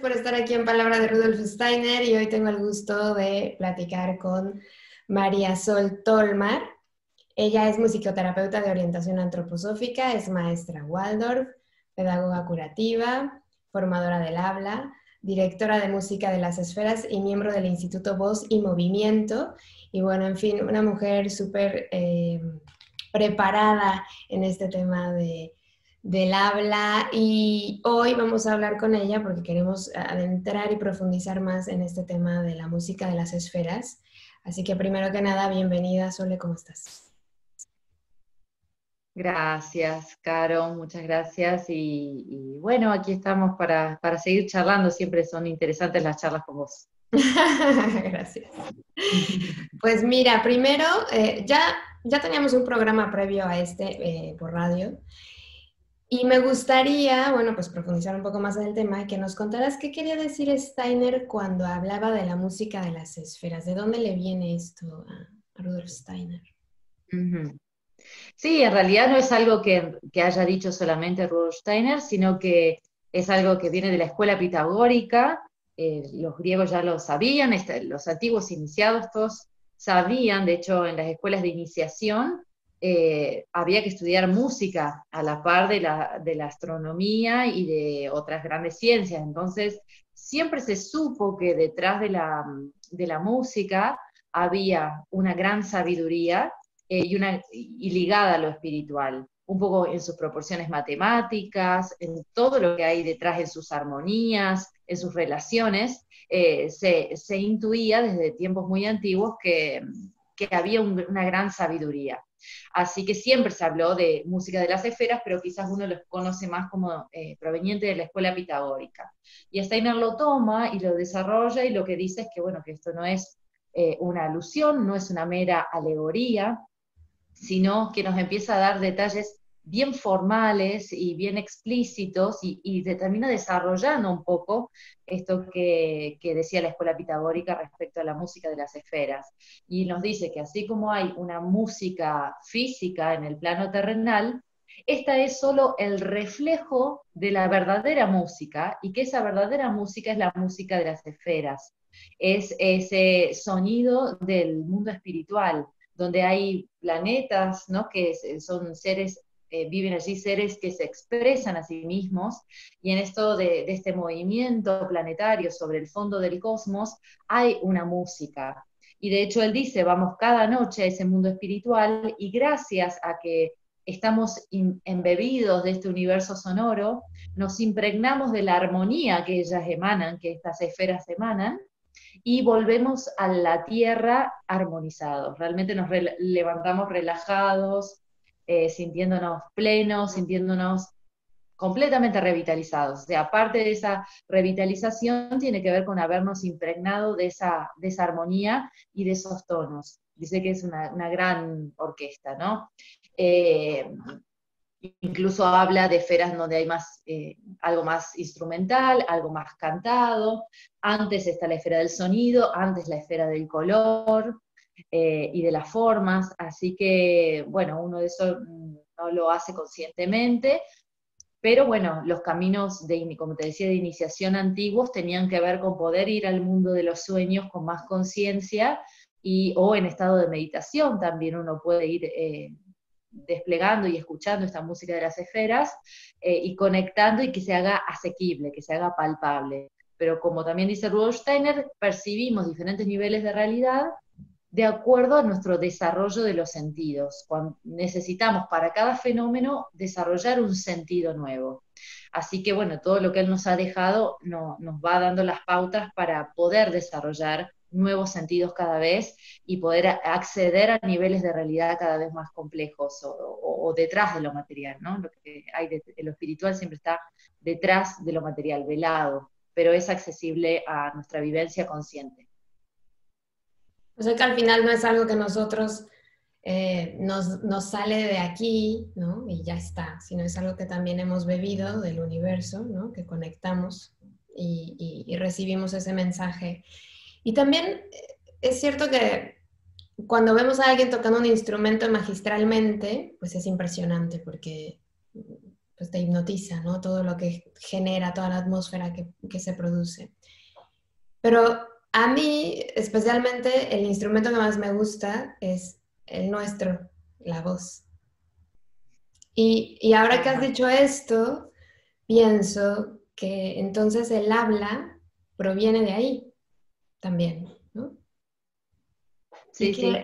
por estar aquí en Palabra de Rudolf Steiner y hoy tengo el gusto de platicar con María Sol Tolmar. Ella es musicoterapeuta de orientación antroposófica, es maestra Waldorf, pedagoga curativa, formadora del habla, directora de música de las esferas y miembro del Instituto Voz y Movimiento. Y bueno, en fin, una mujer súper eh, preparada en este tema de del habla y hoy vamos a hablar con ella porque queremos adentrar y profundizar más en este tema de la música de las esferas. Así que primero que nada, bienvenida, Sole, ¿cómo estás? Gracias, Caro, muchas gracias. Y, bueno, aquí estamos para, seguir charlando, siempre son interesantes las charlas con vos. gracias. Pues mira, primero, eh, ya, ya teníamos un programa previo a este eh, por radio y me gustaría, bueno, pues profundizar un poco más en el tema, que nos contaras qué quería decir Steiner cuando hablaba de la música de las esferas. ¿De dónde le viene esto a, Rudolf Steiner? Sí, en realidad no es algo que, haya dicho solamente Rudolf Steiner, sino que es algo que viene de la escuela pitagórica. Eh, los griegos ya lo sabían, este, los antiguos iniciados todos sabían, de hecho en las escuelas de iniciación eh, había que estudiar música a la par de la, astronomía y de otras grandes ciencias. Entonces, siempre se supo que detrás de la, música había una gran sabiduría eh, y, ligada a lo espiritual, un poco en sus proporciones matemáticas, en todo lo que hay detrás, en sus armonías, en sus relaciones, eh, se, intuía desde tiempos muy antiguos que, había una gran sabiduría. Así que siempre se habló de música de las esferas, pero quizás uno los conoce más como eh, proveniente de la escuela pitagórica. Y Steiner lo toma y lo desarrolla y lo que dice es que, bueno, que esto no es eh, una alusión, no es una mera alegoría, sino que nos empieza a dar detalles bien formales y bien explícitos y, termina desarrollando un poco esto que, decía la escuela pitagórica respecto a la música de las esferas. Y nos dice que así como hay una música física en el plano terrenal, esta es solo el reflejo de la verdadera música y que esa verdadera música es la música de las esferas, es ese sonido del mundo espiritual, donde hay planetas, ¿no? que son seres eh, viven allí seres que se expresan a sí mismos, y en esto de, este movimiento planetario sobre el fondo del cosmos hay una música. Y de hecho él dice, vamos cada noche a ese mundo espiritual y gracias a que estamos embebidos de este universo sonoro, nos impregnamos de la armonía que ellas emanan, que estas esferas emanan, y volvemos a la tierra armonizados. Realmente nos levantamos relajados, eh, sintiéndonos plenos, sintiéndonos completamente revitalizados. O sea, aparte de esa revitalización, tiene que ver con habernos impregnado de esa, de armonía y de esos tonos. Dice que es una, gran orquesta, ¿no? Eh, incluso habla de esferas donde hay más, eh, algo más instrumental, algo más cantado. Antes está la esfera del sonido, antes la esfera del color, eh, y de las formas, así que, bueno, uno de eso no lo hace conscientemente, pero bueno, los caminos, de, como te decía, de iniciación antiguos tenían que ver con poder ir al mundo de los sueños con más conciencia y o en estado de meditación también uno puede ir eh, desplegando y escuchando esta música de las esferas eh, y conectando y que se haga asequible, que se haga palpable. Pero como también dice Rudolf Steiner, percibimos diferentes niveles de realidad de acuerdo a nuestro desarrollo de los sentidos. Necesitamos para cada fenómeno desarrollar un sentido nuevo. Así que bueno, todo lo que él nos ha dejado nos va dando las pautas para poder desarrollar nuevos sentidos cada vez y poder acceder a niveles de realidad cada vez más complejos o, detrás de lo material, ¿no? Lo que hay de, lo espiritual siempre está detrás de lo material, velado, pero es accesible a nuestra vivencia consciente. O sea que al final no es algo que nosotros eh, nos, sale de aquí, ¿no? Y ya está, sino es algo que también hemos bebido del universo, ¿no? Que conectamos y, recibimos ese mensaje. Y también eh, es cierto que cuando vemos a alguien tocando un instrumento magistralmente, pues es impresionante porque pues te hipnotiza, ¿no? Todo lo que genera, toda la atmósfera que, que se produce. Pero a mí, especialmente, el instrumento que más me gusta es el nuestro, la voz. Y, y ahora que has dicho esto, pienso que entonces el habla proviene de ahí también, ¿no? Sí, sí.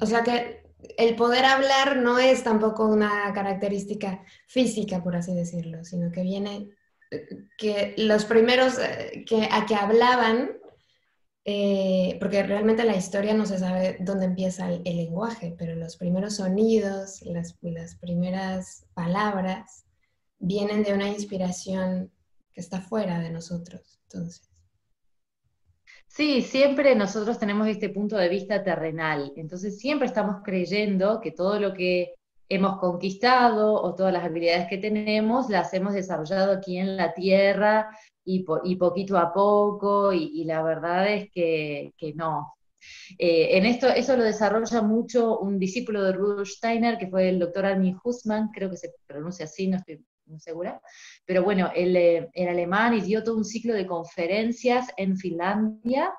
O sea que el poder hablar no es tampoco una característica física, por así decirlo, sino que viene eh, que los primeros eh, que, a que hablaban eh, porque realmente la historia no se sabe dónde empieza el, lenguaje, pero los primeros sonidos, las, las, primeras palabras vienen de una inspiración que está fuera de nosotros. Entonces. Sí, siempre nosotros tenemos este punto de vista terrenal, entonces siempre estamos creyendo que todo lo que hemos conquistado o todas las habilidades que tenemos las hemos desarrollado aquí en la tierra y, poquito a poco, y, la verdad es que, no. Eh, en esto, eso lo desarrolla mucho un discípulo de Rudolf Steiner, que fue el doctor Armin Hussmann, creo que se pronuncia así, no estoy muy segura, pero bueno, él eh, era alemán y dio todo un ciclo de conferencias en Finlandia,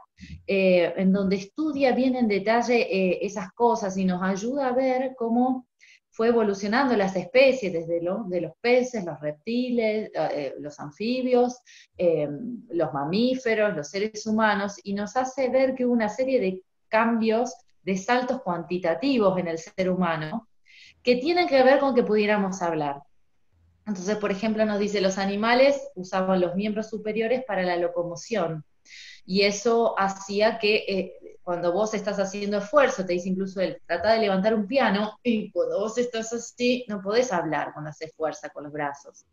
eh, en donde estudia bien en detalle esas cosas y nos ayuda a ver cómo fue evolucionando las especies, desde de los peces, los reptiles, eh, los anfibios, eh, los mamíferos, los seres humanos, y nos hace ver que hubo una serie de cambios, de saltos cuantitativos en el ser humano, que tienen que ver con que pudiéramos hablar. Entonces, por ejemplo, nos dice, los animales usaban los miembros superiores para la locomoción, y eso hacía que eh, cuando vos estás haciendo esfuerzo, te dice incluso él, trata de levantar un piano, y cuando vos estás así, no podés hablar cuando haces fuerza con los brazos.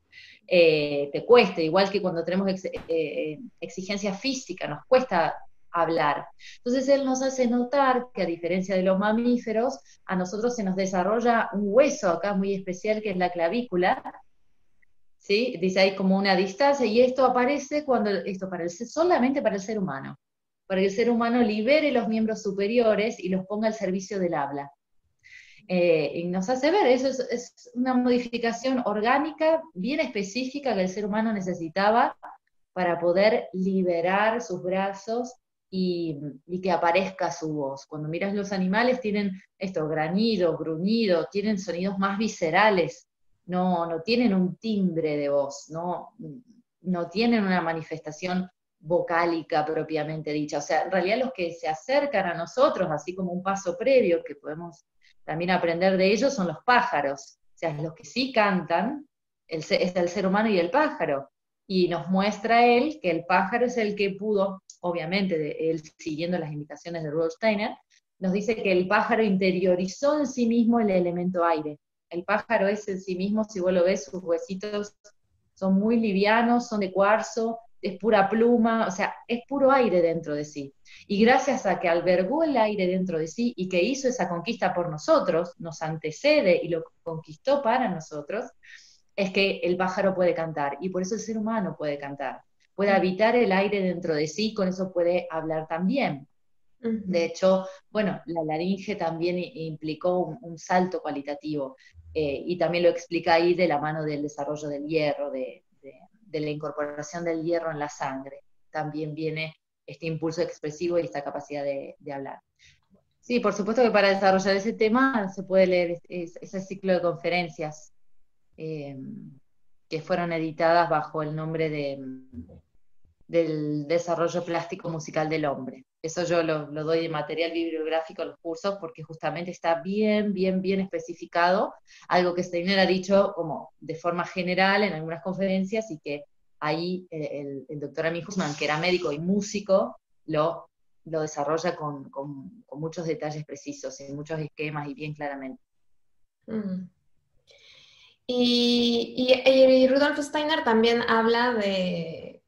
Eh, te cuesta, igual que cuando tenemos eh, exigencia física, nos cuesta hablar. Entonces él nos hace notar que a diferencia de los mamíferos, a nosotros se nos desarrolla un hueso acá muy especial que es la clavícula, ¿sí? Dice ahí como una distancia, y esto aparece cuando, esto para el, solamente para el ser humano para que el ser humano libere los miembros superiores y los ponga al servicio del habla. Eh, y nos hace ver, eso es, una modificación orgánica bien específica que el ser humano necesitaba para poder liberar sus brazos y, que aparezca su voz. Cuando miras los animales tienen esto, granido, gruñido, tienen sonidos más viscerales, no, no tienen un timbre de voz, no, no tienen una manifestación vocálica propiamente dicha. O sea, en realidad los que se acercan a nosotros, así como un paso previo que podemos también aprender de ellos, son los pájaros. O sea, los que sí cantan es el ser humano y el pájaro. Y nos muestra él que el pájaro es el que pudo, obviamente, de él siguiendo las indicaciones de Rudolf Steiner, nos dice que el pájaro interiorizó en sí mismo el elemento aire. El pájaro es en sí mismo, si vos lo ves, sus huesitos son muy livianos, son de cuarzo, es pura pluma, o sea, es puro aire dentro de sí. Y gracias a que albergó el aire dentro de sí y que hizo esa conquista por nosotros, nos antecede y lo conquistó para nosotros, es que el pájaro puede cantar y por eso el ser humano puede cantar. Puede habitar el aire dentro de sí, con eso puede hablar también. De hecho, bueno, la laringe también implicó un, salto cualitativo eh, y también lo explica ahí de la mano del desarrollo del hierro, de, de la incorporación del hierro en la sangre. También viene este impulso expresivo y esta capacidad de, hablar. Sí, por supuesto que para desarrollar ese tema se puede leer ese ciclo de conferencias eh, que fueron editadas bajo el nombre de, del desarrollo plástico musical del hombre. Eso yo lo, doy de material bibliográfico a los cursos porque justamente está bien, bien, bien especificado, algo que Steiner ha dicho como de forma general en algunas conferencias y que ahí eh, el, doctor Amy Hussman, que era médico y músico, lo, lo desarrolla con, muchos detalles precisos, en muchos esquemas y bien claramente. Mm. Y, Rudolf Steiner también habla de,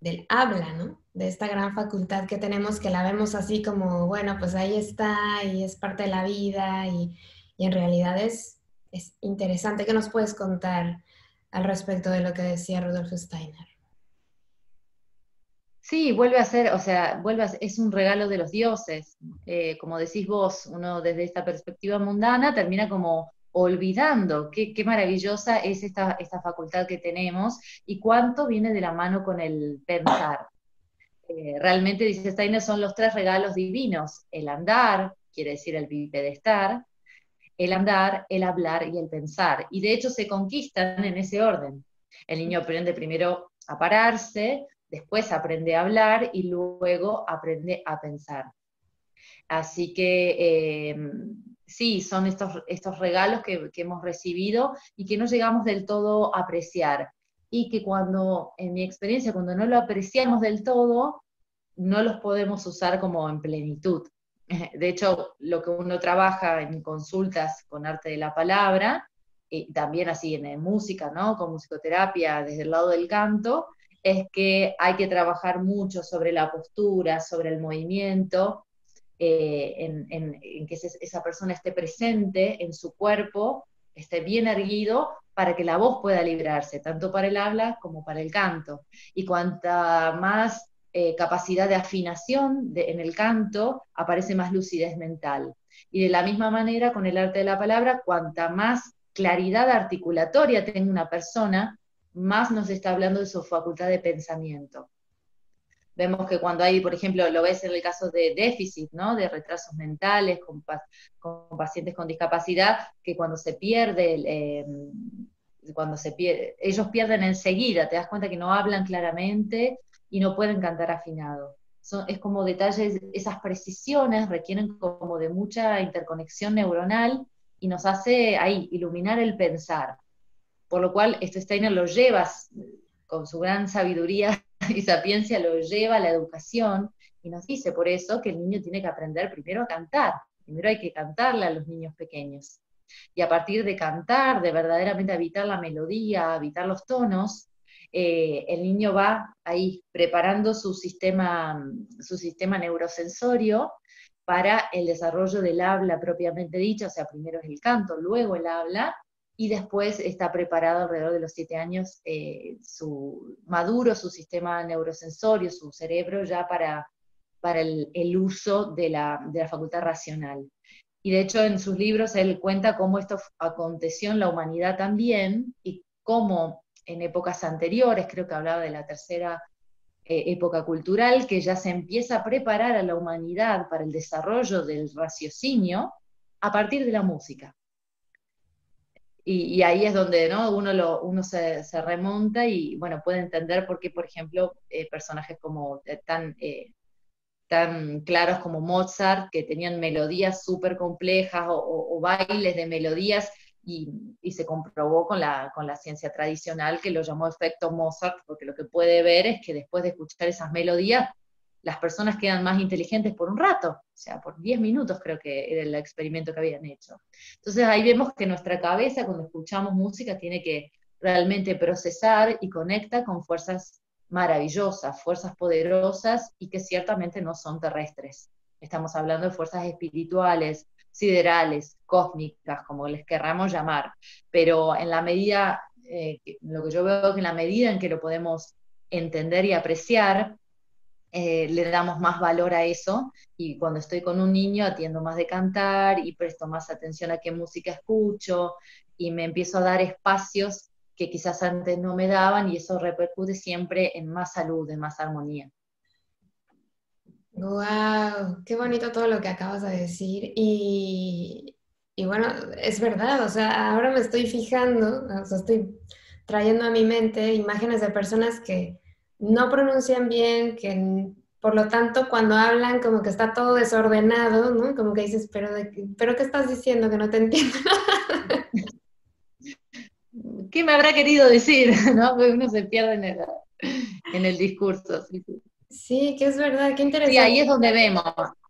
del habla, ¿no? De esta gran facultad que tenemos, que la vemos así como, bueno, pues ahí está y es parte de la vida y, en realidad es, es interesante. ¿Qué nos puedes contar al respecto de lo que decía Rudolf Steiner? Sí, vuelve a ser, o sea, vuelve es un regalo de los dioses. Eh, como decís vos, uno desde esta perspectiva mundana termina como olvidando qué, maravillosa es esta, esta, facultad que tenemos y cuánto viene de la mano con el pensar. Eh, realmente, dice Steiner, son los tres regalos divinos, el andar, quiere decir el bipedestar, el andar, el hablar y el pensar. Y de hecho se conquistan en ese orden. El niño aprende primero a pararse, después aprende a hablar y luego aprende a pensar. Así que eh, sí, son estos, estos regalos que, hemos recibido y que no llegamos del todo a apreciar. Y que cuando, en mi experiencia, cuando no lo apreciamos del todo, no los podemos usar como en plenitud. De hecho, lo que uno trabaja en consultas con arte de la palabra, y también así en, música, ¿no? Con musicoterapia desde el lado del canto, es que hay que trabajar mucho sobre la postura, sobre el movimiento, eh, en, que esa persona esté presente en su cuerpo, esté bien erguido para que la voz pueda librarse, tanto para el habla como para el canto. Y cuanta más eh, capacidad de afinación en el canto, aparece más lucidez mental. Y de la misma manera, con el arte de la palabra, cuanta más claridad articulatoria tenga una persona, más nos está hablando de su facultad de pensamiento. Vemos que cuando hay, por ejemplo, lo ves en el caso de déficit, ¿no? De retrasos mentales con, pacientes con discapacidad, que cuando se pierde, eh, cuando se pierde, ellos pierden enseguida, te das cuenta que no hablan claramente y no pueden cantar afinado. es como detalles, esas precisiones requieren como de mucha interconexión neuronal y nos hace ahí iluminar el pensar. Por lo cual, este Steiner lo lleva con su gran sabiduría y sapiencia lo lleva a la educación y nos dice por eso que el niño tiene que aprender primero a cantar. Primero hay que cantarle a los niños pequeños. Y a partir de cantar, de verdaderamente habitar la melodía, habitar los tonos, eh, el niño va ahí preparando su sistema, su sistema neurosensorio para el desarrollo del habla propiamente dicha, o sea, primero es el canto, luego el habla, y después está preparado alrededor de los siete años eh, su maduro su sistema neurosensorio, su cerebro ya para, para el, uso de la, de la, facultad racional. Y de hecho en sus libros él cuenta cómo esto aconteció en la humanidad también y cómo en épocas anteriores, creo que hablaba de la tercera eh, época cultural, que ya se empieza a preparar a la humanidad para el desarrollo del raciocinio a partir de la música. Y, ahí es donde ¿no? uno, uno se, remonta y bueno, puede entender por qué, por ejemplo, eh, personajes como eh, tan, eh, tan claros como Mozart, que tenían melodías súper complejas o, bailes de melodías, y, y, se comprobó con la, con la ciencia tradicional que lo llamó efecto Mozart, porque lo que puede ver es que después de escuchar esas melodías las personas quedan más inteligentes por un rato, o sea, por 10 minutos creo que era el experimento que habían hecho. Entonces ahí vemos que nuestra cabeza cuando escuchamos música tiene que realmente procesar y conecta con fuerzas maravillosas, fuerzas poderosas y que ciertamente no son terrestres. Estamos hablando de fuerzas espirituales, siderales, cósmicas, como les querramos llamar, pero en la medida, eh, lo que yo veo que en la medida en que lo podemos entender y apreciar, eh, le damos más valor a eso y cuando estoy con un niño atiendo más de cantar y presto más atención a qué música escucho y me empiezo a dar espacios que quizás antes no me daban y eso repercute siempre en más salud, en más armonía. Wow, qué bonito todo lo que acabas de decir y, y bueno, es verdad, o sea, ahora me estoy fijando, o sea, estoy trayendo a mi mente imágenes de personas que no pronuncian bien, que por lo tanto cuando hablan como que está todo desordenado, ¿no? Como que dices, pero, pero ¿qué estás diciendo? Que no te entiendo. ¿Qué me habrá querido decir? ¿no? Uno se pierde en el, en el discurso. Sí, que es verdad, qué interesante. Sí, ahí es donde vemos,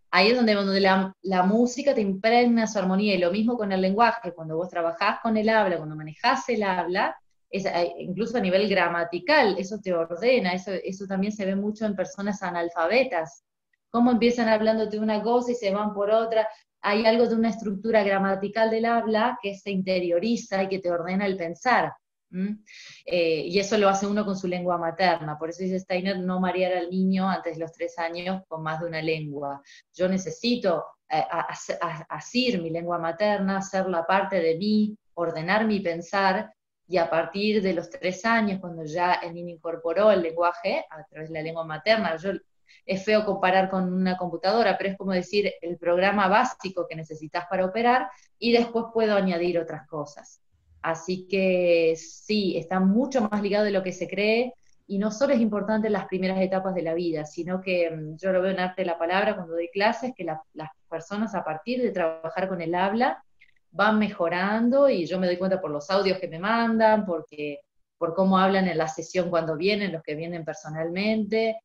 ahí es donde, donde la, la, música te impregna su armonía, y lo mismo con el lenguaje, cuando vos trabajás con el habla, cuando manejás el habla, eh, incluso a nivel gramatical, eso te ordena, eso, también se ve mucho en personas analfabetas, cómo empiezan hablándote una cosa y se van por otra. Hay algo de una estructura gramatical del habla que se interioriza y que te ordena el pensar. Eh, y eso lo hace uno con su lengua materna. Por eso dice Steiner, no marear al niño antes de los tres años con más de una lengua. Yo necesito eh, asir mi lengua materna, hacerla parte de mí, ordenar mi pensar, y a partir de los tres años, cuando ya el niño incorporó el lenguaje a través de la lengua materna, yo, es feo comparar con una computadora, pero es como decir el programa básico que necesitas para operar y después puedo añadir otras cosas. Así que sí, está mucho más ligado de lo que se cree y no solo es importante en las primeras etapas de la vida, sino que mm, yo lo veo en arte de la palabra cuando doy clases, que las personas a partir de trabajar con el habla van mejorando y yo me doy cuenta por los audios que me mandan, porque, por cómo hablan en la sesión cuando vienen, los que vienen personalmente,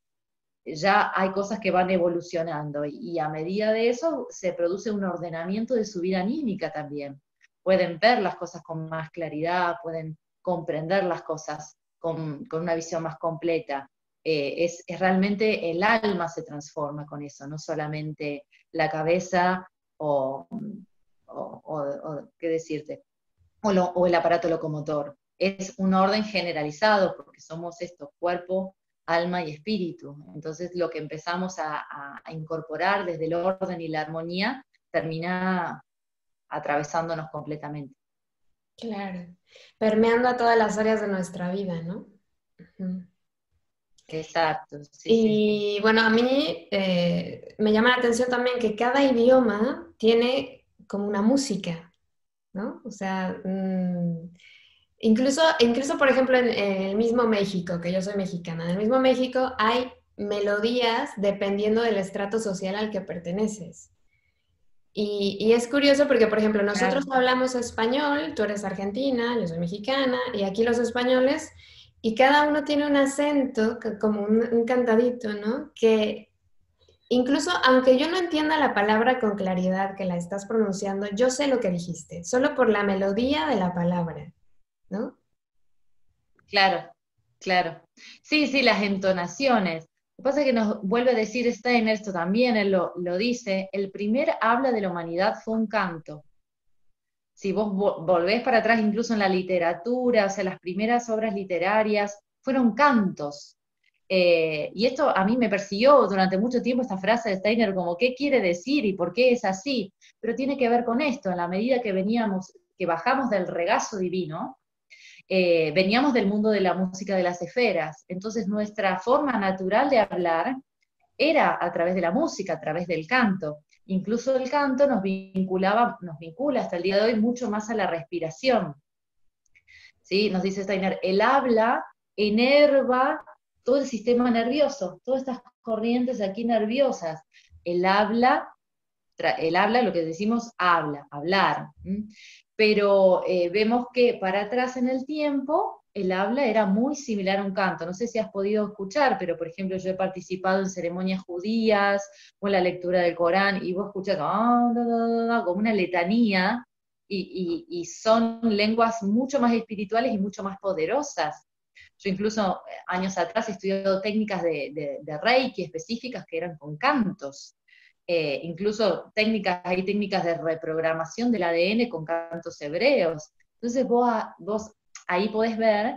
ya hay cosas que van evolucionando y a medida de eso se produce un ordenamiento de su vida anímica también pueden ver las cosas con más claridad, pueden comprender las cosas con, una visión más completa. Eh, es, realmente el alma se transforma con eso, no solamente la cabeza o, qué decirte, o, el aparato locomotor. Es un orden generalizado porque somos esto, cuerpo, alma y espíritu. Entonces lo que empezamos a, a incorporar desde el orden y la armonía termina atravesándonos completamente. Claro, permeando a todas las áreas de nuestra vida, ¿no? Exacto. y bueno, a mí eh, me llama la atención también que cada idioma tiene como una música, ¿no? O sea, mm, incluso, incluso por ejemplo en, el mismo México, que yo soy mexicana, en el mismo México hay melodías dependiendo del estrato social al que perteneces. Y, es curioso porque, por ejemplo, nosotros hablamos español, tú eres argentina, yo soy mexicana, y aquí los españoles, y cada uno tiene un acento, como un, cantadito, ¿no? Que incluso aunque yo no entienda la palabra con claridad que la estás pronunciando, yo sé lo que dijiste, solo por la melodía de la palabra, ¿no? Claro, claro. Sí, sí, las entonaciones. Lo que pasa es que nos vuelve a decir Steiner, esto también él lo, dice, el primer habla de la humanidad fue un canto. Si vos volvés para atrás, incluso en la literatura, o sea, las primeras obras literarias fueron cantos. Eh, y esto a mí me persiguió durante mucho tiempo esta frase de Steiner, como qué quiere decir y por qué es así. Pero tiene que ver con esto, en la medida que veníamos, que bajamos del regazo divino, eh, veníamos del mundo de la música de las esferas, entonces nuestra forma natural de hablar era a través de la música, a través del canto. Incluso el canto nos vinculaba, nos vincula hasta el día de hoy mucho más a la respiración. ¿Sí? Nos dice Steiner, el habla enerva todo el sistema nervioso, todas estas corrientes aquí nerviosas. El habla, el habla, lo que decimos habla, hablar pero eh, vemos que para atrás en el tiempo el habla era muy similar a un canto. No sé si has podido escuchar, pero por ejemplo yo he participado en ceremonias judías o en la lectura del Corán y vos escuchas ah, como una letanía y, son lenguas mucho más espirituales y mucho más poderosas. Yo incluso eh, años atrás he estudiado técnicas de, Reiki específicas que eran con cantos. Eh, incluso técnicas, hay técnicas de reprogramación del ADN con cantos hebreos. Entonces vos, vos ahí podés ver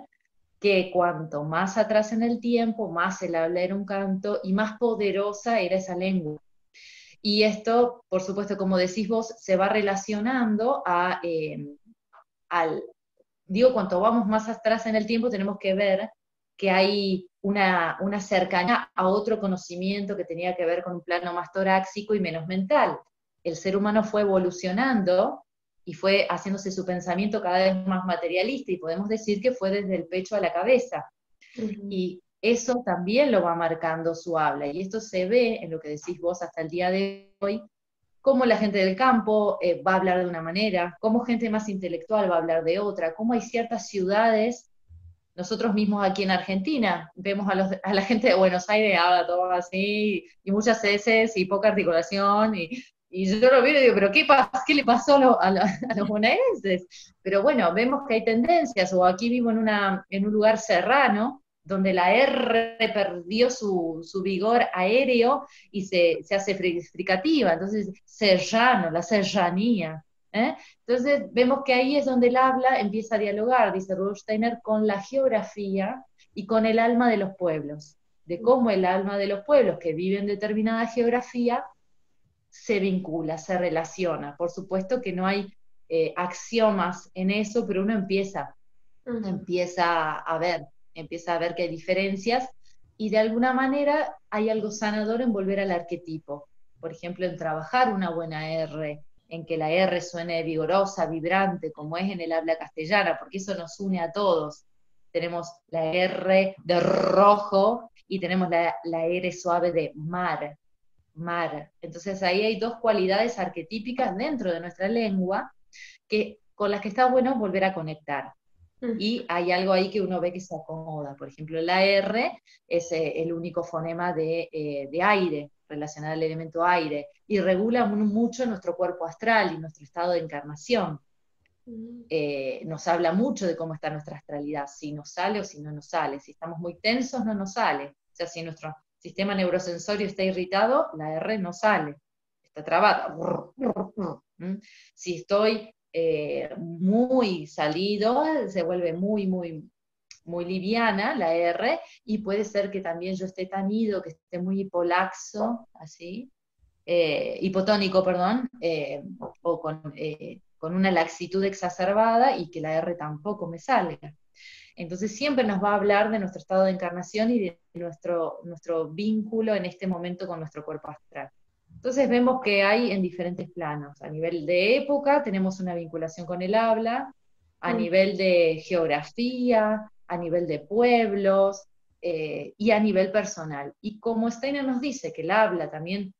que cuanto más atrás en el tiempo, más el habla era un canto y más poderosa era esa lengua. Y esto, por supuesto, como decís vos, se va relacionando a, eh, al, digo, cuanto vamos más atrás en el tiempo, tenemos que ver que hay una, cercanía a otro conocimiento que tenía que ver con un plano más torácico y menos mental. El ser humano fue evolucionando y fue haciéndose su pensamiento cada vez más materialista y podemos decir que fue desde el pecho a la cabeza. Y eso también lo va marcando su habla y esto se ve en lo que decís vos hasta el día de hoy, cómo la gente del campo eh, va a hablar de una manera, cómo gente más intelectual va a hablar de otra, cómo hay ciertas ciudades nosotros mismos aquí en Argentina vemos a, la gente de Buenos Aires, habla todo así, y muchas heces y poca articulación, y, yo lo veo y digo, pero ¿qué, qué le pasó a, los bonaerenses? Pero bueno, vemos que hay tendencias, o aquí vivo en un lugar serrano, donde la R perdió su, vigor aéreo y se, hace fricativa, entonces serrano, la serranía. ¿eh? Entonces vemos que ahí es donde el habla empieza a dialogar, dice Rudolf Steiner, con la geografía y con el alma de los pueblos, de cómo el alma de los pueblos que viven determinada geografía se vincula, se relaciona. Por supuesto que no hay eh, axiomas en eso, pero uno empieza, empieza a ver, empieza a ver que hay diferencias y de alguna manera hay algo sanador en volver al arquetipo. Por ejemplo, en trabajar una buena R, en que la R suene vigorosa, vibrante, como es en el habla castellana, porque eso nos une a todos. Tenemos la R de rojo y tenemos la, la R suave de mar, mar. Entonces ahí hay dos cualidades arquetípicas dentro de nuestra lengua que, con las que está bueno volver a conectar. Mm. Y hay algo ahí que uno ve que se acomoda. Por ejemplo, la R es eh, el único fonema de, eh, de aire, relacionado al elemento aire, y regula mucho nuestro cuerpo astral y nuestro estado de encarnación. Mm. Eh, nos habla mucho de cómo está nuestra astralidad, si nos sale o si no nos sale. Si estamos muy tensos, no nos sale. O sea, si nuestro sistema neurosensorio está irritado, la R no sale, está trabada. ¿Mm? Si estoy eh, muy salido, se vuelve muy, muy, muy liviana la R, y puede ser que también yo esté tan ido, que esté muy hipolaxo, así, eh, hipotónico, perdón, eh, o con, con, una laxitud exacerbada y que la R tampoco me salga. Entonces siempre nos va a hablar de nuestro estado de encarnación y de nuestro, nuestro vínculo en este momento con nuestro cuerpo astral. Entonces vemos que hay en diferentes planos. A nivel de época tenemos una vinculación con el habla, a mm. nivel de geografía, a nivel de pueblos eh, y a nivel personal. Y como Steiner nos dice que el habla también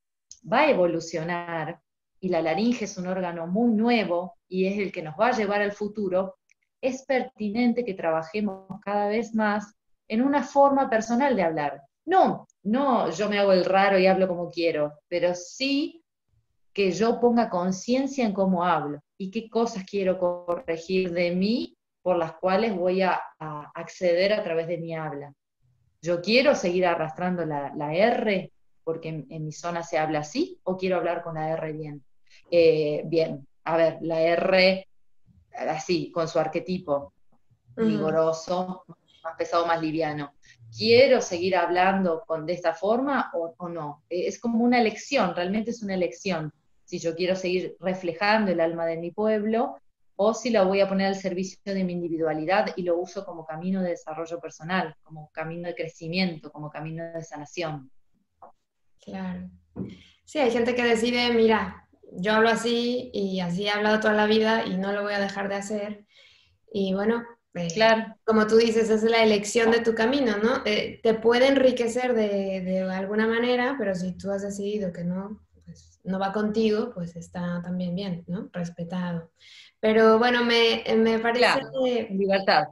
va a evolucionar y la laringe es un órgano muy nuevo y es el que nos va a llevar al futuro, es pertinente que trabajemos cada vez más en una forma personal de hablar. No no yo me hago el raro y hablo como quiero, pero sí que yo ponga conciencia en cómo hablo y qué cosas quiero corregir de mí por las cuales voy a, acceder a través de mi habla. Yo quiero seguir arrastrando la, R porque en, mi zona se habla así o quiero hablar con la R bien. Eh, bien, a ver, la R así, con su arquetipo, vigoroso, más pesado, más liviano. ¿Quiero seguir hablando con, de esta forma o, no? Eh, es como una elección, realmente es una elección. Si yo quiero seguir reflejando el alma de mi pueblo o si la voy a poner al servicio de mi individualidad y lo uso como camino de desarrollo personal, como camino de crecimiento, como camino de sanación. Claro. Sí, hay gente que decide, mira, yo hablo así y así he hablado toda la vida y no lo voy a dejar de hacer. Y bueno, claro. Como tú dices, es la elección de tu camino, ¿no? Eh, te puede enriquecer de, alguna manera, pero si tú has decidido que no, pues, no va contigo, pues está también bien, ¿no? Respetado. Pero bueno, me, me parece... Claro, libertad.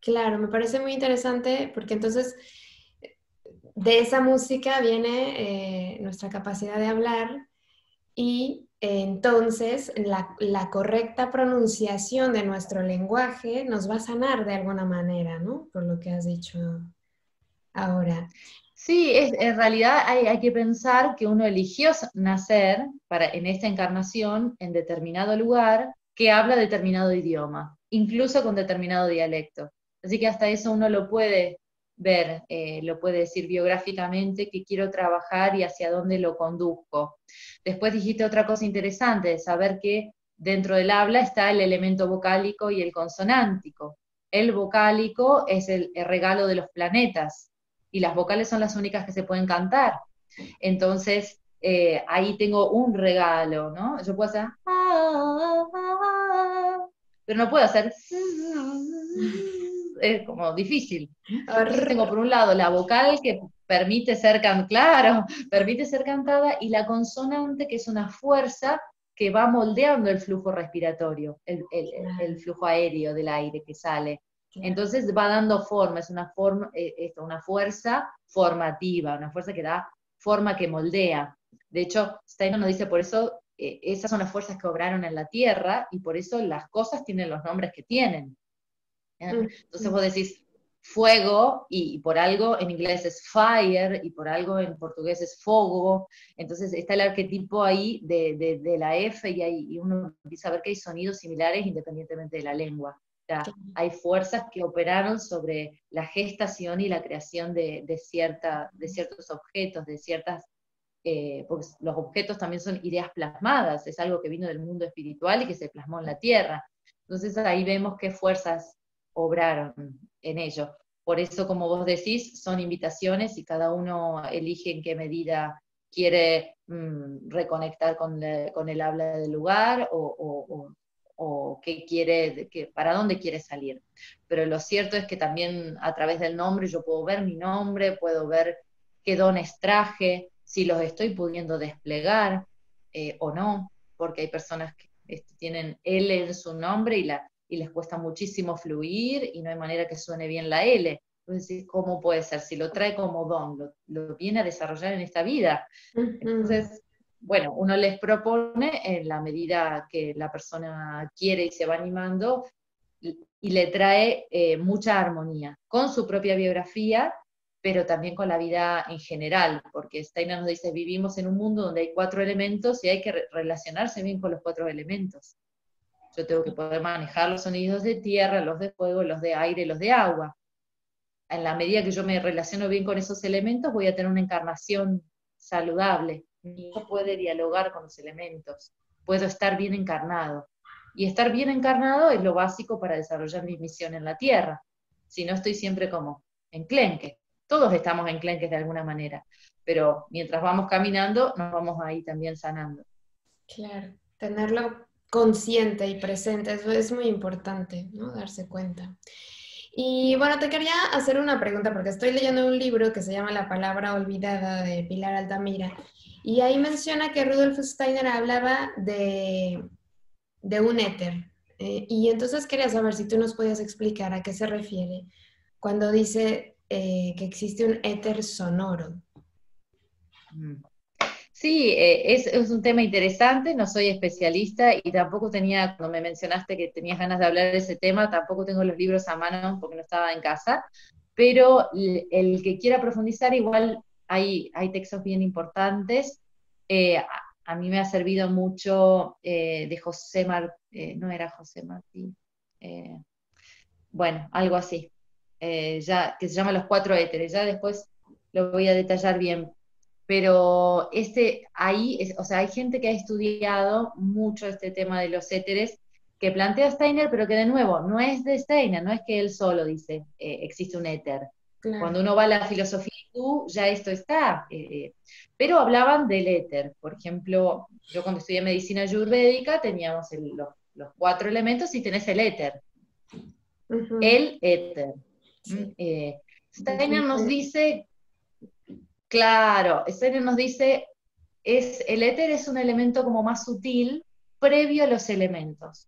Claro, me parece muy interesante porque entonces de esa música viene eh, nuestra capacidad de hablar y entonces la, correcta pronunciación de nuestro lenguaje nos va a sanar de alguna manera, ¿no? Por lo que has dicho ahora. Sí, en realidad hay, que pensar que uno eligió nacer para, en esta encarnación en determinado lugar que habla determinado idioma, incluso con determinado dialecto. Así que hasta eso uno lo puede ver, eh, lo puede decir biográficamente, que quiero trabajar y hacia dónde lo conduzco. Después dijiste otra cosa interesante, de saber que dentro del habla está el elemento vocálico y el consonántico. El vocálico es el, regalo de los planetas y las vocales son las únicas que se pueden cantar. Entonces, eh, ahí tengo un regalo, ¿no? Yo puedo hacer, ah, ah, ah", pero no puedo hacer es como difícil. tengo por un lado la vocal que permite ser can claro, permite ser cantada y la consonante que es una fuerza que va moldeando el flujo respiratorio, el, el, flujo aéreo del aire que sale. Entonces va dando forma, es una, forma, eh, una fuerza formativa, una fuerza que da forma que moldea. De hecho, Steiner nos dice por eso, eh, esas son las fuerzas que obraron en la Tierra y por eso las cosas tienen los nombres que tienen. Mm, Entonces vos decís, fuego y, por algo en inglés es fire y por algo en portugués es fuego. Entonces está el arquetipo ahí de, la F y, y uno empieza a ver que hay sonidos similares independientemente de la lengua. hay fuerzas que operaron sobre la gestación y la creación de, de, cierta, de ciertos objetos, de ciertas, eh, porque los objetos también son ideas plasmadas, es algo que vino del mundo espiritual y que se plasmó en la tierra. Entonces ahí vemos qué fuerzas obraron en ello. Por eso, como vos decís, son invitaciones y cada uno elige en qué medida quiere mm, reconectar con, el habla del lugar o, qué quiere, para dónde quiere salir. Pero lo cierto es que también a través del nombre yo puedo ver mi nombre, puedo ver qué dones traje, si los estoy pudiendo desplegar eh, o no, porque hay personas que este, tienen L en su nombre y la, y les cuesta muchísimo fluir y no hay manera que suene bien la L. Entonces, ¿cómo puede ser? Si lo trae como don, lo, viene a desarrollar en esta vida. Entonces, bueno, uno les propone en la medida que la persona quiere y se va animando y, le trae eh, mucha armonía con su propia biografía, pero también con la vida en general, porque Steiner nos dice, vivimos en un mundo donde hay cuatro elementos y hay que relacionarse bien con los cuatro elementos. Yo tengo que poder manejar los sonidos de tierra, los de fuego, los de aire, los de agua. En la medida que yo me relaciono bien con esos elementos, voy a tener una encarnación saludable. No puede dialogar con los elementos. Puedo estar bien encarnado. Y estar bien encarnado es lo básico para desarrollar mi misión en la tierra. Si no estoy siempre como enclenque. Todos estamos enclenques de alguna manera. Pero mientras vamos caminando, nos vamos ahí también sanando. Claro, tenerlo consciente y presente, eso es muy importante, ¿no? Darse cuenta. Y bueno, te quería hacer una pregunta porque estoy leyendo un libro que se llama La palabra olvidada de Pilar Altamira y ahí menciona que Rudolf Steiner hablaba de, de un éter. Eh, y entonces quería saber si tú nos podías explicar a qué se refiere cuando dice eh, que existe un éter sonoro. Mm. Sí, eh, es, un tema interesante, no soy especialista y tampoco tenía, cuando me mencionaste que tenías ganas de hablar de ese tema, tampoco tengo los libros a mano porque no estaba en casa, pero el, que quiera profundizar, igual hay, hay textos bien importantes. Eh, a, mí me ha servido mucho eh, de José Martí, no era José Martí, bueno, algo así, ya, que se llama Los Cuatro Éteres, ya después lo voy a detallar bien, pero este, ahí, o sea, hay gente que ha estudiado mucho este tema de los éteres que plantea Steiner, pero que de nuevo, no es de Steiner, no es que él solo dice, eh, existe un éter. Cuando uno va a la filosofía tú, ya esto está. Eh, eh, pero hablaban del éter. Por ejemplo, yo cuando estudié medicina ayurvédica teníamos los, cuatro elementos y tenés el éter. El éter. Steiner nos dice Claro, Steiner nos dice, es, el éter es un elemento como más sutil previo a los elementos.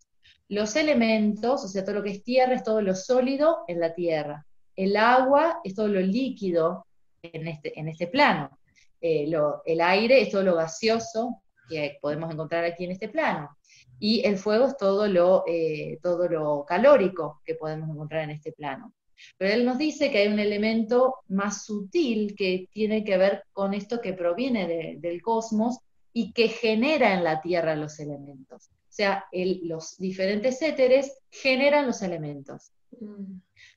Los elementos, o sea, todo lo que es tierra, es todo lo sólido en la tierra. El agua es todo lo líquido en este, en este plano. Eh, el aire es todo lo gaseoso que podemos encontrar aquí en este plano. Y el fuego es todo lo, eh, todo lo calórico que podemos encontrar en este plano. Pero él nos dice que hay un elemento más sutil que tiene que ver con esto que proviene del cosmos y que genera en la Tierra los elementos. O sea, los diferentes éteres generan los elementos.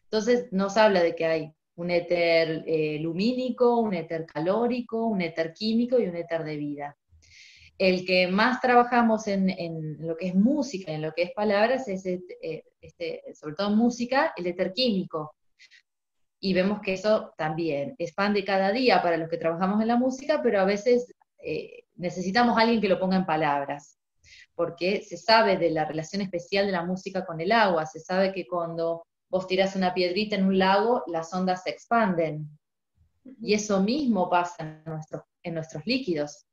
Entonces nos habla de que hay un éter eh, lumínico, un éter calórico, un éter químico y un éter de vida. El que más trabajamos en, lo que es música, en lo que es palabras, es eh, este, sobre todo música, el éter químico. Y vemos que eso también expande cada día para los que trabajamos en la música, pero a veces eh, necesitamos a alguien que lo ponga en palabras, porque se sabe de la relación especial de la música con el agua, se sabe que cuando vos tiras una piedrita en un lago, las ondas se expanden. Y eso mismo pasa en nuestros, en nuestros líquidos.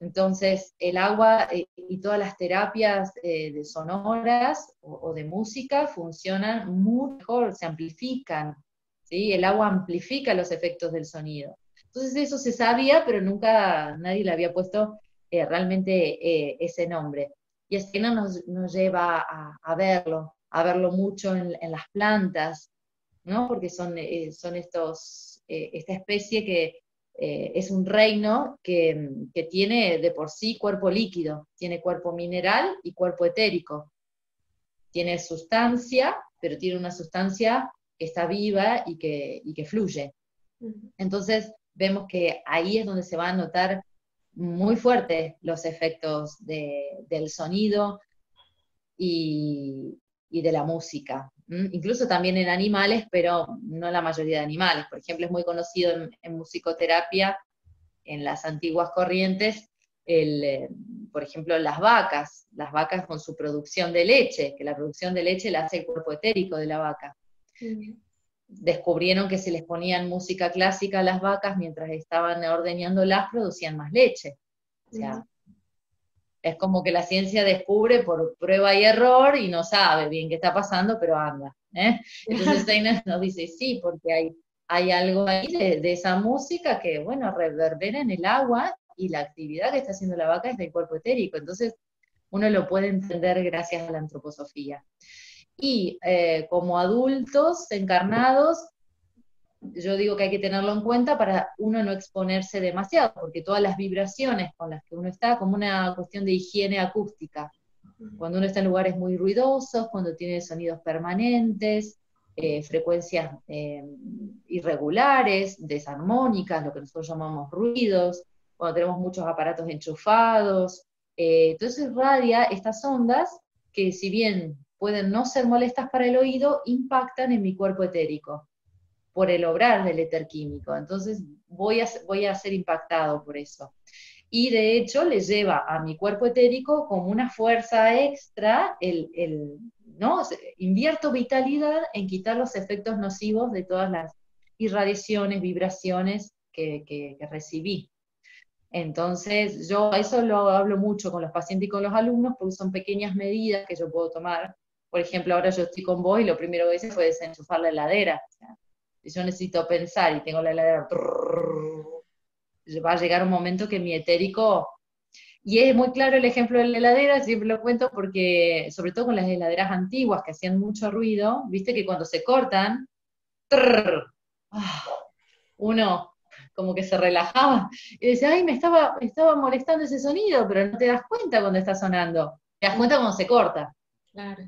Entonces, el agua eh, y todas las terapias eh, de sonoras o, de música funcionan muy mejor, se amplifican. ¿sí? El agua amplifica los efectos del sonido. Entonces, eso se sabía, pero nunca nadie le había puesto eh, realmente ese nombre. Y es que no nos, lleva a, verlo, a verlo mucho en, las plantas. ¿no? Porque son, son estos, esta especie que eh, es un reino que, que, tiene de por sí cuerpo líquido, tiene cuerpo mineral y cuerpo etérico. Tiene sustancia, pero tiene una sustancia que está viva y que, y que fluye. Entonces, vemos que ahí es donde se van a notar muy fuertes los efectos del sonido y, de la música. Incluso también en animales, pero no la mayoría de animales. Por ejemplo, es muy conocido en, musicoterapia, en las antiguas corrientes, el, eh, por ejemplo, las vacas, las vacas con su producción de leche, que la producción de leche la hace el cuerpo etérico de la vaca descubrieron que si les ponían música clásica a las vacas mientras estaban ordeñándolas, producían más leche. O sea, es como que la ciencia descubre por prueba y error y no sabe bien qué está pasando, pero anda. ¿eh? Entonces Steiner nos dice, sí, porque hay, hay algo ahí de, de, esa música que, bueno, reverbera en el agua y la actividad que está haciendo la vaca es del cuerpo etérico. Entonces, uno lo puede entender gracias a la antroposofía. Y eh, como adultos encarnados, yo digo que hay que tenerlo en cuenta para uno no exponerse demasiado, porque todas las vibraciones con las que uno está, como una cuestión de higiene acústica, cuando uno está en lugares muy ruidosos, cuando tiene sonidos permanentes, eh, frecuencias eh, irregulares, desarmónicas, lo que nosotros llamamos ruidos, cuando tenemos muchos aparatos enchufados, entonces radia estas ondas que si bien pueden no ser molestas para el oído, impactan en mi cuerpo etérico por el obrar del éter químico. Entonces voy a, voy a ser impactado por eso. Y de hecho le lleva a mi cuerpo etérico como una fuerza extra, el, el, ¿no? invierto vitalidad en quitar los efectos nocivos de todas las irradiaciones, vibraciones que, que, que recibí. Entonces, yo eso lo hablo mucho con los pacientes y con los alumnos porque son pequeñas medidas que yo puedo tomar por ejemplo, ahora yo estoy con vos y lo primero que hice fue desenchufar la heladera. Si yo necesito pensar y tengo la heladera, va a llegar un momento que mi etérico... Y es muy claro el ejemplo de la heladera, siempre lo cuento porque, sobre todo con las heladeras antiguas que hacían mucho ruido, viste que cuando se cortan, uno como que se relajaba y decía, ay, me estaba, me estaba molestando ese sonido, pero no te das cuenta cuando está sonando, te das cuenta cuando se corta. Claro.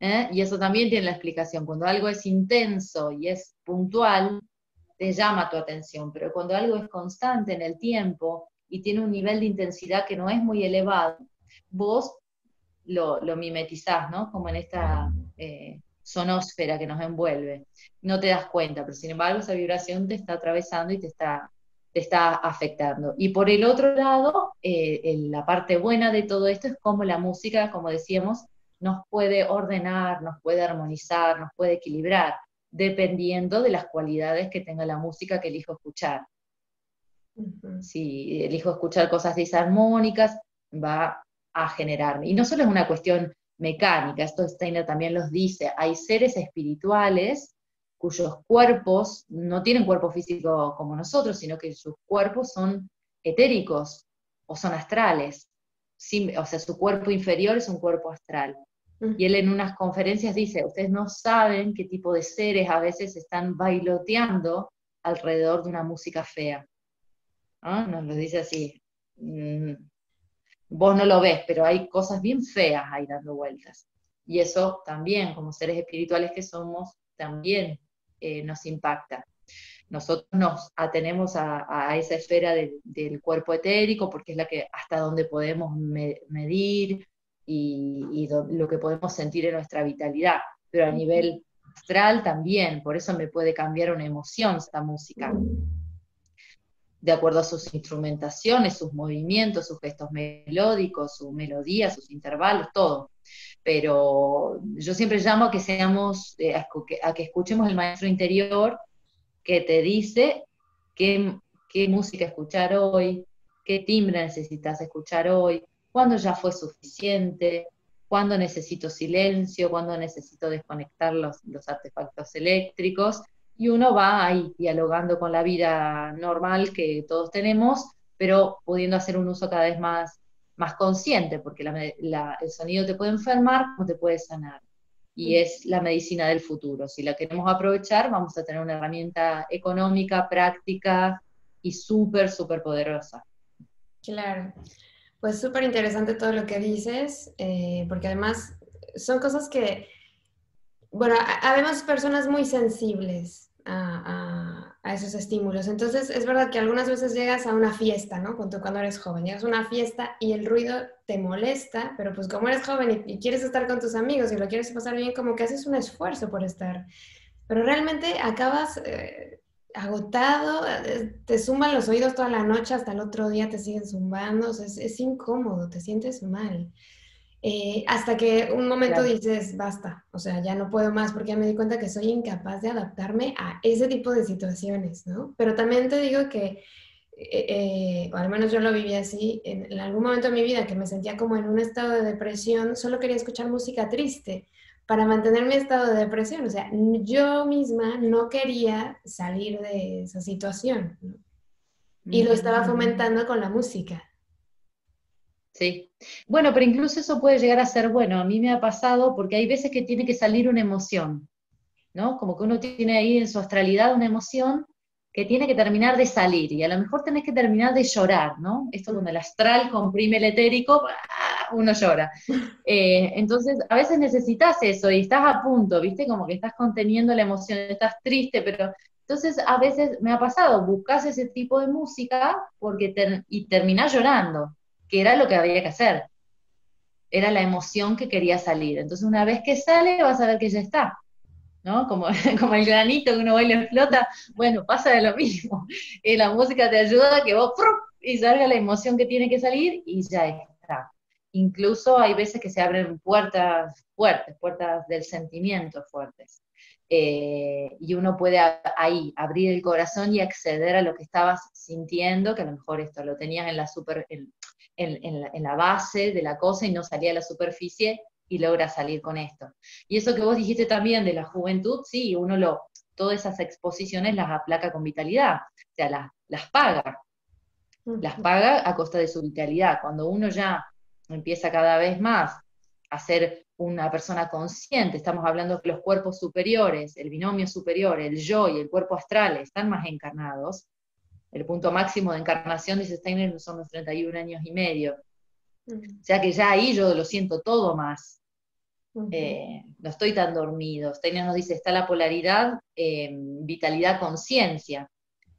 ¿eh? Y eso también tiene la explicación. Cuando algo es intenso y es puntual, te llama tu atención, pero cuando algo es constante en el tiempo y tiene un nivel de intensidad que no es muy elevado, vos lo, mimetizás, ¿no? Como en esta eh, sonósfera que nos envuelve. No te das cuenta, pero sin embargo esa vibración te está atravesando y te está, te está afectando. Y por el otro lado, eh, la parte buena de todo esto es como la música, como decíamos, nos puede ordenar, nos puede armonizar, nos puede equilibrar, dependiendo de las cualidades que tenga la música que elijo escuchar. Si elijo escuchar cosas disarmónicas, va a generarme. Y no solo es una cuestión mecánica, esto Steiner también los dice, hay seres espirituales cuyos cuerpos no tienen cuerpo físico como nosotros, sino que sus cuerpos son etéricos o son astrales. o sea, su cuerpo inferior es un cuerpo astral. Y él en unas conferencias dice, ustedes no saben qué tipo de seres a veces están bailoteando alrededor de una música fea. Nos lo dice así. Mm, vos no lo ves, pero hay cosas bien feas ahí dando vueltas. Y eso también, como seres espirituales que somos, también eh, nos impacta. Nosotros nos atenemos a, esa esfera del cuerpo etérico porque es la que hasta donde podemos medir, y, lo que podemos sentir en nuestra vitalidad, pero a nivel astral también, por eso me puede cambiar una emoción esta música, de acuerdo a sus instrumentaciones, sus movimientos, sus gestos melódicos, su melodía, sus intervalos, todo. Pero yo siempre llamo a que seamos, eh, a, que escuchemos el maestro interior que te dice qué, qué música escuchar hoy, qué timbre necesitas escuchar hoy, cuándo ya fue suficiente, cuándo necesito silencio, cuándo necesito desconectar los, artefactos eléctricos, y uno va ahí dialogando con la vida normal que todos tenemos, pero pudiendo hacer un uso cada vez más, más consciente, porque el sonido te puede enfermar como te puede sanar. y es la medicina del futuro. Si la queremos aprovechar, vamos a tener una herramienta económica, práctica y súper, súper poderosa. Claro, pues súper interesante todo lo que dices, eh, porque además son cosas que, bueno, habemos personas muy sensibles a, esos estímulos. Entonces, es verdad que algunas veces llegas a una fiesta, ¿no? Cuando, eres joven, llegas a una fiesta y el ruido te molesta, pero pues como eres joven y, quieres estar con tus amigos y lo quieres pasar bien, como que haces un esfuerzo por estar. Pero realmente acabas eh, agotado, eh, te zumban los oídos toda la noche, hasta el otro día te siguen zumbando, es, es incómodo, te sientes mal. Eh, hasta que un momento dices, basta, o sea, ya no puedo más porque ya me di cuenta que soy incapaz de adaptarme a ese tipo de situaciones, ¿no? Pero también te digo que, eh, eh, o al menos yo lo viví así, en, algún momento de mi vida que me sentía como en un estado de depresión, solo quería escuchar música triste para mantener mi estado de depresión, o sea, yo misma no quería salir de esa situación, ¿no? Y lo estaba mm. fomentando con la música. Sí. Bueno, pero incluso eso puede llegar a ser bueno. A mí me ha pasado porque hay veces que tiene que salir una emoción, ¿no? Como que uno tiene ahí en su astralidad una emoción que tiene que terminar de salir y a lo mejor tenés que terminar de llorar, ¿no? Esto cuando el astral comprime el etérico, uno llora. Eh, entonces, a veces necesitas eso y estás a punto, ¿viste? Como que estás conteniendo la emoción, estás triste, pero entonces a veces me ha pasado, buscas ese tipo de música porque y terminás llorando que era lo que había que hacer. Era la emoción que quería salir. Entonces, una vez que sale, vas a ver que ya está. ¿No? Como, como el granito que uno baila y flota, bueno, pasa de lo mismo. Y la música te ayuda que vos y salga la emoción que tiene que salir y ya está. Incluso hay veces que se abren puertas fuertes, puertas del sentimiento fuertes. Eh, y uno puede ahí abrir el corazón y acceder a lo que estabas sintiendo, que a lo mejor esto lo tenías en la, super, en, la, base de la cosa y no salía a la superficie y logra salir con esto. Y eso que vos dijiste también de la juventud, sí, uno lo, todas esas exposiciones las aplaca con vitalidad, o sea, las, las paga, las paga a costa de su vitalidad. Cuando uno ya empieza cada vez más a ser una persona consciente, estamos hablando que los cuerpos superiores, el binomio superior, el yo y el cuerpo astral están más encarnados, el punto máximo de encarnación, dice Steiner, son los 31 años y medio. O sea que ya ahí yo lo siento todo más. Eh, no estoy tan dormido. Steiner nos dice, está la polaridad eh, vitalidad-conciencia.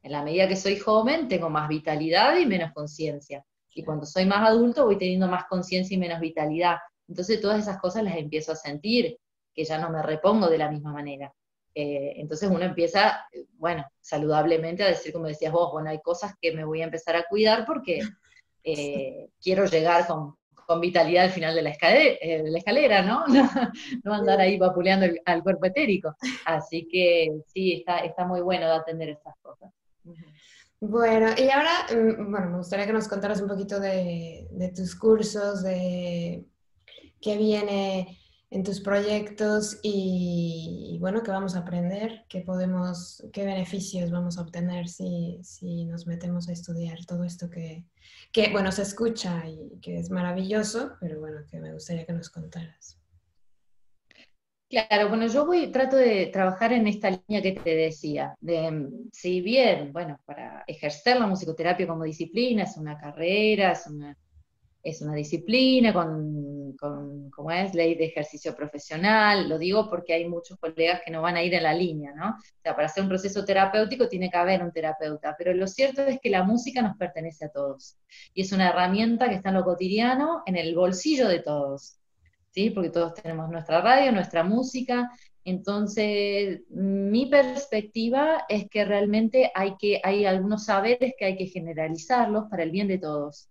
En la medida que soy joven, tengo más vitalidad y menos conciencia. Y cuando soy más adulto, voy teniendo más conciencia y menos vitalidad. Entonces todas esas cosas las empiezo a sentir, que ya no me repongo de la misma manera. Eh, entonces uno empieza, bueno, saludablemente a decir, como decías vos, bueno, hay cosas que me voy a empezar a cuidar porque eh, quiero llegar con, vitalidad al final de la escalera, eh, escalera ¿no? andar ahí vapuleando al cuerpo etérico. Así que sí, está, muy bueno de atender estas cosas. Bueno, y ahora, mm, bueno, me gustaría que nos contaras un poquito de tus cursos, de qué viene en tus proyectos y, bueno, qué vamos a aprender, qué podemos, qué beneficios vamos a obtener si, si nos metemos a estudiar todo esto que, que, bueno, se escucha y que es maravilloso, pero bueno, que me gustaría que nos contaras. Claro, bueno, yo voy, trato de trabajar en esta línea que te decía, de si bien, bueno, para ejercer la musicoterapia como disciplina es una carrera, es una es una disciplina con, con, como es, ley de ejercicio profesional, lo digo porque hay muchos colegas que no van a ir en la línea, ¿no? O sea, para hacer un proceso terapéutico tiene que haber un terapeuta, pero lo cierto es que la música nos pertenece a todos y es una herramienta que está en lo cotidiano, en el bolsillo de todos, ¿sí? Porque todos tenemos nuestra radio, nuestra música, entonces, mi perspectiva es que realmente hay, que, hay algunos saberes que hay que generalizarlos para el bien de todos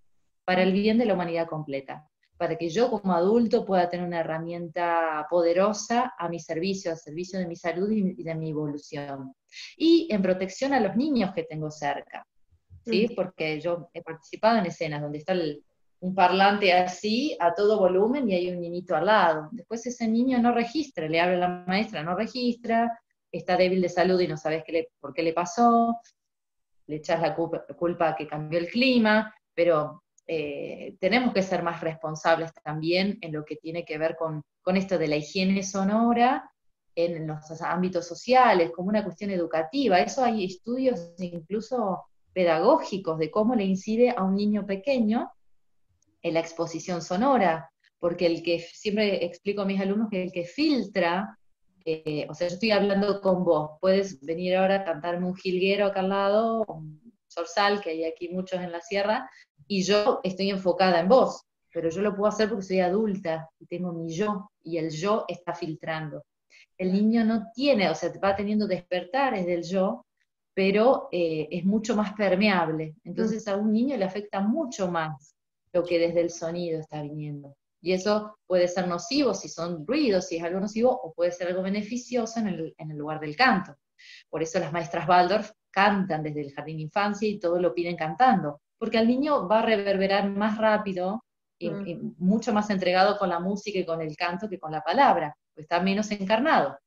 para el bien de la humanidad completa, para que yo como adulto pueda tener una herramienta poderosa a mi servicio, al servicio de mi salud y de mi evolución. Y en protección a los niños que tengo cerca, ¿sí? Mm. Porque yo he participado en escenas donde está un parlante así a todo volumen y hay un niñito al lado. Después ese niño no registra, le habla a la maestra, no registra, está débil de salud y no sabes qué le, por qué le pasó, le echas la culpa, culpa que cambió el clima, pero eh, tenemos que ser más responsables también en lo que tiene que ver con, esto de la higiene sonora en los ámbitos sociales, como una cuestión educativa. Eso hay estudios incluso pedagógicos de cómo le incide a un niño pequeño en la exposición sonora, porque el que siempre explico a mis alumnos que el que filtra, eh, o sea, yo estoy hablando con vos, puedes venir ahora a cantarme un jilguero acá al lado, un zorzal, que hay aquí muchos en la sierra, y yo estoy enfocada en vos, pero yo lo puedo hacer porque soy adulta y tengo mi yo, y el yo está filtrando el niño no tiene, o sea, va teniendo despertares del yo, pero eh, es mucho más permeable. Entonces a un niño le afecta mucho más lo que desde el sonido está viniendo. Y eso puede ser nocivo si son ruidos, si es algo nocivo, o puede ser algo beneficioso en el, en el lugar del canto. Por eso las maestras Waldorf cantan desde el jardín de infancia y todo lo piden cantando, porque al niño va a reverberar más rápido y, mm. y mucho más entregado con la música y con el canto que con la palabra está menos encarnado.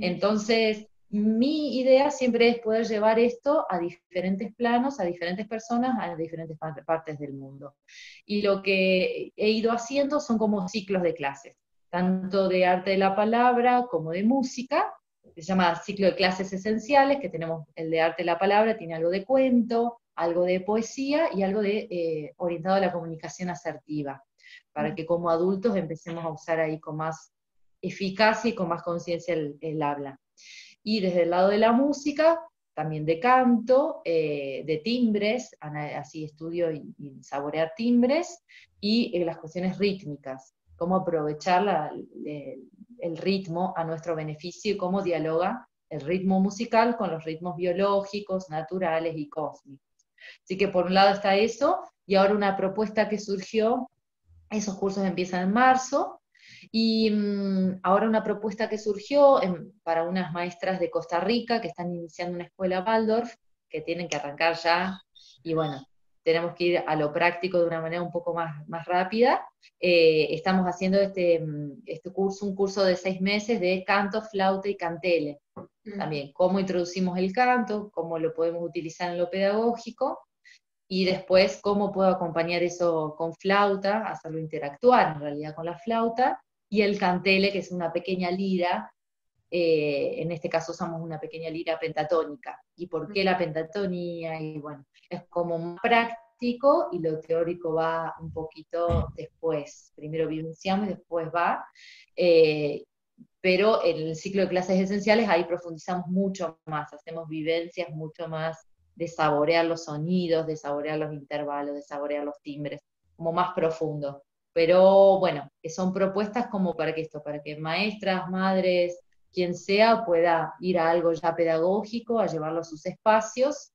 Entonces, mi idea siempre es poder llevar esto a diferentes planos, a diferentes personas, a diferentes partes del mundo. Y lo que he ido haciendo son como ciclos de clases, tanto de arte de la palabra como de música. Se llama ciclo de clases esenciales, que tenemos el de arte de la palabra, tiene algo de cuento, algo de poesía y algo de eh, orientado a la comunicación asertiva, para que como adultos empecemos a usar ahí con más eficacia y con más conciencia el, habla. Y desde el lado de la música, también de canto, eh, de timbres, así estudio y, saborear timbres, y eh, las cuestiones rítmicas, cómo aprovechar el ritmo a nuestro beneficio y cómo dialoga el ritmo musical con los ritmos biológicos, naturales y cósmicos. Así que por un lado está eso, y ahora una propuesta que surgió, esos cursos empiezan en marzo, y mm, ahora una propuesta que surgió para unas maestras de Costa Rica que están iniciando una escuela Waldorf, que tienen que arrancar ya, y bueno, tenemos que ir a lo práctico de una manera un poco más, más rápida. Eh, estamos haciendo este, mm, este curso, un curso de seis meses de canto, flauta y cantele. Mm. También, cómo introducimos el canto, cómo lo podemos utilizar en lo pedagógico, y después cómo puedo acompañar eso con flauta, hacerlo interactuar en realidad con la flauta, y el cantele, que es una pequeña lira, eh, en este caso usamos una pequeña lira pentatónica. ¿Y por qué la pentatonía? Y bueno, es como práctico y lo teórico va un poquito después. Primero vivenciamos y después va. Eh, pero en el ciclo de clases esenciales ahí profundizamos mucho más, hacemos vivencias mucho más de saborear los sonidos, de saborear los intervalos, de saborear los timbres, como más profundo. Pero bueno, son propuestas como para que esto, para que maestras, madres, quien sea, pueda ir a algo ya pedagógico, a llevarlo a sus espacios,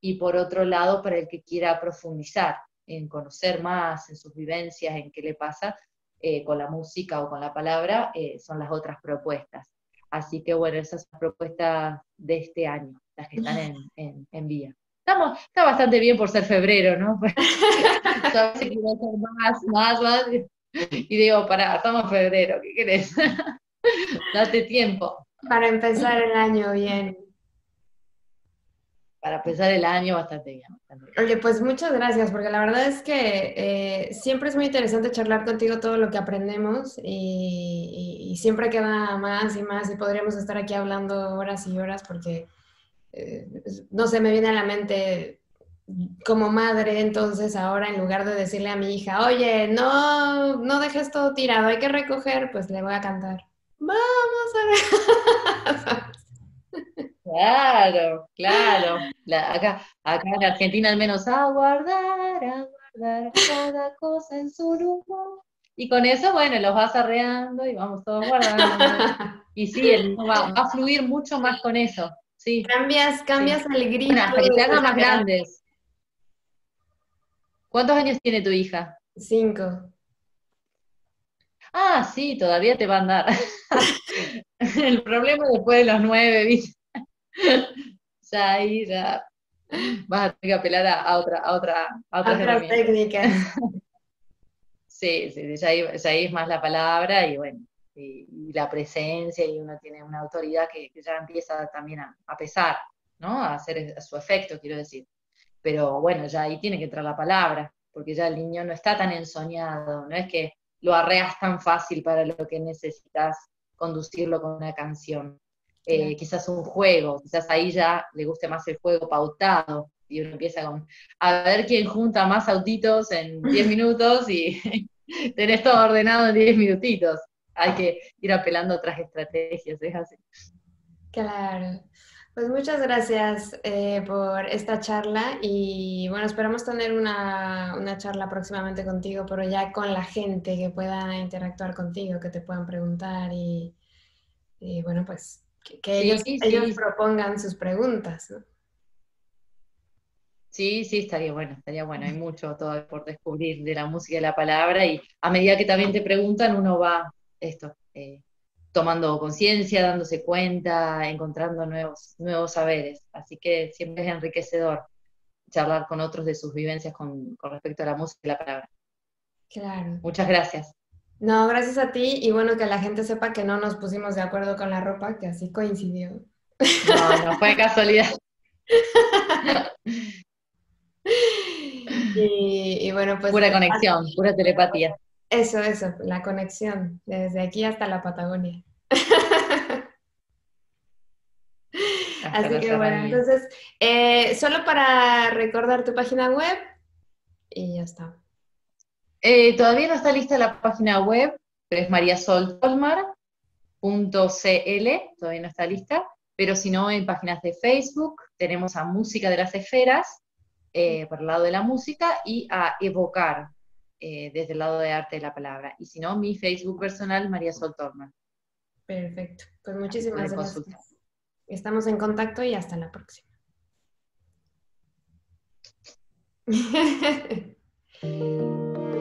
y por otro lado, para el que quiera profundizar en conocer más, en sus vivencias, en qué le pasa eh, con la música o con la palabra, eh, son las otras propuestas. Así que bueno, esas son las propuestas de este año, las que están en, en vía está bastante bien por ser febrero, ¿no? Yo que más, más, más. Y digo, para, estamos en febrero, ¿qué querés? Date tiempo. Para empezar el año bien. Para empezar el año bastante bien. Oye, pues muchas gracias, porque la verdad es que eh, siempre es muy interesante charlar contigo todo lo que aprendemos y, y siempre queda más y más y podríamos estar aquí hablando horas y horas porque eh, no sé, me viene a la mente como madre, entonces ahora en lugar de decirle a mi hija, oye, no, no dejes todo tirado, hay que recoger, pues le voy a cantar. Vamos a ver. Claro, claro. acá, acá en Argentina al menos a guardar, a guardar cada cosa en su lugar. Y con eso, bueno, los vas arreando y vamos todos guardando. y sí, va, va, a fluir mucho más con eso. Cambias, cambias el grito. que te hagan más grandes. ¿Cuántos años tiene tu hija? Cinco. Ah, sí, todavía te va a andar. el problema después de los nueve, ¿viste? ya ahí ya vas a tener que apelar a, otra, a otra, a otras técnicas. sí, sí, ya ahí, ya ahí es más la palabra y bueno, y, la presencia y uno tiene una autoridad que, ya empieza también a, pesar, ¿no? A hacer su efecto, quiero decir. Pero bueno, ya ahí tiene que entrar la palabra. porque ya el niño no está tan ensoñado, no es que lo arreas tan fácil para lo que necesitas conducirlo con una canción. Eh, quizás un juego, quizás ahí ya le guste más el juego pautado, y uno empieza con, a ver quién junta más autitos en 10 minutos y tenés todo ordenado en 10 minutitos. Hay que ir apelando a otras estrategias, es así. Claro. Pues muchas gracias eh, por esta charla y bueno, esperamos tener una, charla próximamente contigo, pero ya con la gente que pueda interactuar contigo, que te puedan preguntar y, bueno, pues que, ellos, ellos, propongan sus preguntas. ¿no? Sí, sí, estaría bueno, estaría bueno. Hay mucho todo por descubrir de la música y la palabra y a medida que también te preguntan, uno va esto. Eh, tomando conciencia, dándose cuenta, encontrando nuevos, nuevos saberes. Así que siempre es enriquecedor charlar con otros de sus vivencias con, respecto a la música y la palabra. Claro. Muchas gracias. No, gracias a ti y bueno que la gente sepa que no nos pusimos de acuerdo con la ropa, que así coincidió. No, no fue casualidad. y, bueno, pues... Pura conexión, pura telepatía. Eso, eso, la conexión, desde aquí hasta la Patagonia. Así que bueno, entonces, eh, solo para recordar tu página web y ya está. Eh, todavía no está lista la página web, pero es mariasoltolmar.cl, todavía no está lista, pero si no, en páginas de Facebook tenemos a Música de las Esferas, eh, por el lado de la música, y a Evocar, eh, desde el lado de arte de la palabra. Y si no, mi Facebook personal, María Sol Torman. Perfecto. Pues muchísimas gracias. Estamos en contacto y hasta la próxima.